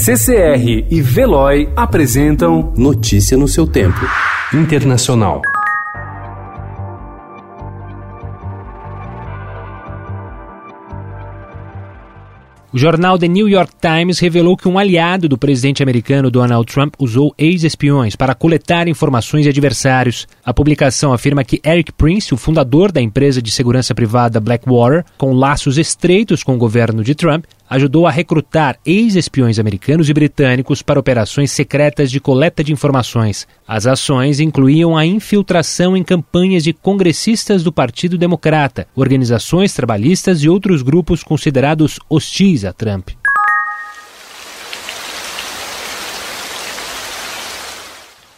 CCR e Veloy apresentam Notícia no seu tempo. Internacional. O jornal The New York Times revelou que um aliado do presidente americano Donald Trump usou ex-espiões para coletar informações de adversários. A publicação afirma que Eric Prince, o fundador da empresa de segurança privada Blackwater, com laços estreitos com o governo de Trump, ajudou a recrutar ex-espiões americanos e britânicos para operações secretas de coleta de informações. As ações incluíam a infiltração em campanhas de congressistas do Partido Democrata, organizações trabalhistas e outros grupos considerados hostis a Trump.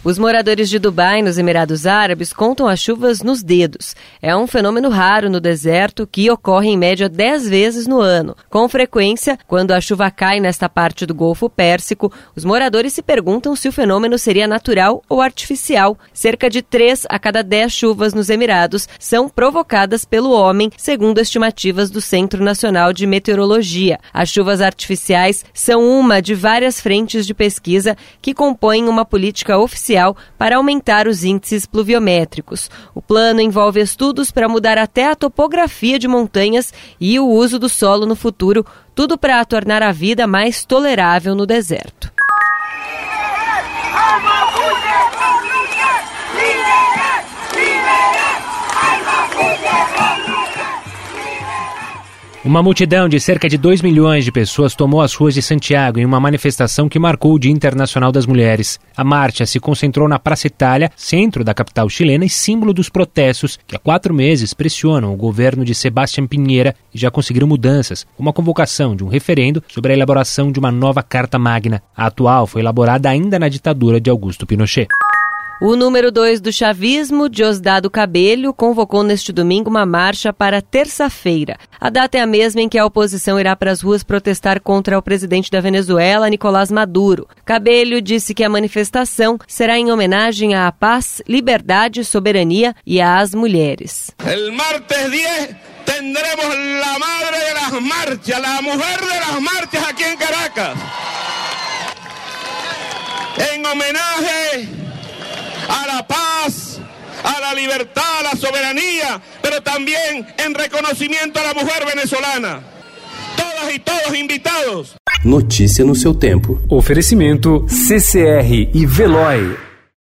Os moradores de Dubai, nos Emirados Árabes, contam as chuvas nos dedos. É um fenômeno raro no deserto que ocorre em média 10 vezes no ano. Com frequência, quando a chuva cai nesta parte do Golfo Pérsico, os moradores se perguntam se o fenômeno seria natural ou artificial. Cerca de 3 a cada 10 chuvas nos Emirados são provocadas pelo homem, segundo estimativas do Centro Nacional de Meteorologia. As chuvas artificiais são uma de várias frentes de pesquisa que compõem uma política oficial para aumentar os índices pluviométricos. O plano envolve estudos para mudar até a topografia de montanhas e o uso do solo no futuro, tudo para tornar a vida mais tolerável no deserto. Uma multidão de cerca de 2 milhões de pessoas tomou as ruas de Santiago em uma manifestação que marcou o Dia Internacional das Mulheres. A marcha se concentrou na Praça Itália, centro da capital chilena e símbolo dos protestos que há quatro meses pressionam o governo de Sebastián Pinheira e já conseguiram mudanças, como a convocação de um referendo sobre a elaboração de uma nova Carta Magna. A atual foi elaborada ainda na ditadura de Augusto Pinochet. O número 2 do chavismo, Diosdado Cabelho, convocou neste domingo uma marcha para terça-feira. A data é a mesma em que a oposição irá para as ruas protestar contra o presidente da Venezuela, Nicolás Maduro. Cabelho disse que a manifestação será em homenagem à paz, liberdade, soberania e às mulheres. El martes 10 tendremos la madre de las marchas, la mujer de las marchas Caracas. Libertad, a la soberanía, pero también en reconocimiento a la mujer venezolana. Todas y todos invitados. Notícia no seu tempo. Oferecimento CCR e Veloy.